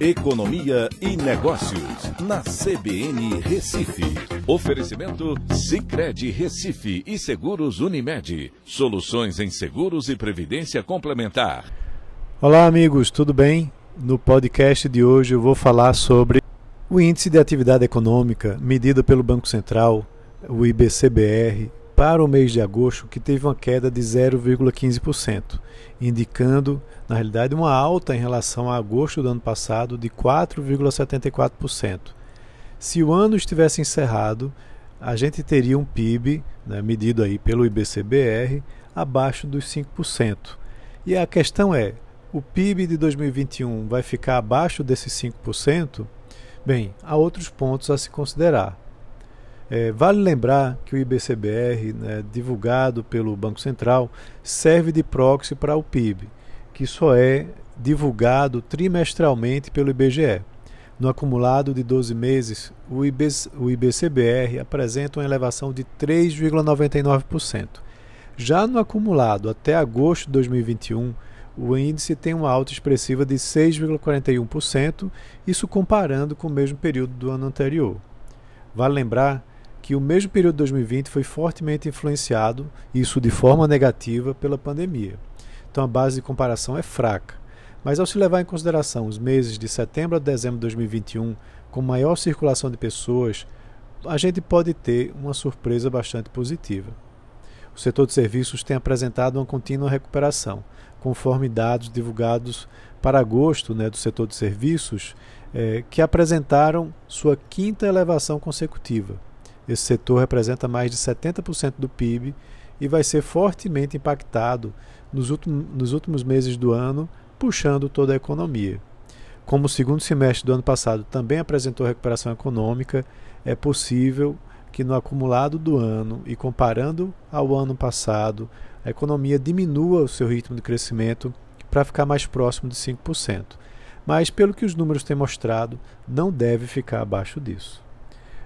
Economia e Negócios, na CBN Recife. Oferecimento Cicred Recife e Seguros Unimed. Soluções em seguros e previdência complementar. Olá, amigos, tudo bem? No podcast de hoje eu vou falar sobre o Índice de Atividade Econômica, medido pelo Banco Central, o IBCBR, para o mês de agosto, que teve uma queda de 0,15%, indicando, na realidade, uma alta em relação a agosto do ano passado de 4,74%. Se o ano estivesse encerrado, a gente teria um PIB, né, medido aí pelo IBCBR, abaixo dos 5%. E a questão é, o PIB de 2021 vai ficar abaixo desses 5%? Bem, há outros pontos a se considerar. É, vale lembrar que o IBCBR, né, divulgado pelo Banco Central, serve de proxy para o PIB, que só é divulgado trimestralmente pelo IBGE. No acumulado de 12 meses, o, o IBCBR apresenta uma elevação de 3,99%. Já no acumulado até agosto de 2021, o índice tem uma alta expressiva de 6,41%, isso comparando com o mesmo período do ano anterior. Vale lembrar que o mesmo período de 2020 foi fortemente influenciado, isso de forma negativa, pela pandemia. Então a base de comparação é fraca. Mas ao se levar em consideração os meses de setembro a dezembro de 2021, com maior circulação de pessoas, a gente pode ter uma surpresa bastante positiva. O setor de serviços tem apresentado uma contínua recuperação, conforme dados divulgados para agosto né, do setor de serviços, eh, que apresentaram sua quinta elevação consecutiva. Esse setor representa mais de 70% do PIB e vai ser fortemente impactado nos, últimos, nos últimos meses do ano, puxando toda a economia. Como o segundo semestre do ano passado também apresentou recuperação econômica, é possível que no acumulado do ano e comparando ao ano passado, a economia diminua o seu ritmo de crescimento para ficar mais próximo de 5%. Mas, pelo que os números têm mostrado, não deve ficar abaixo disso.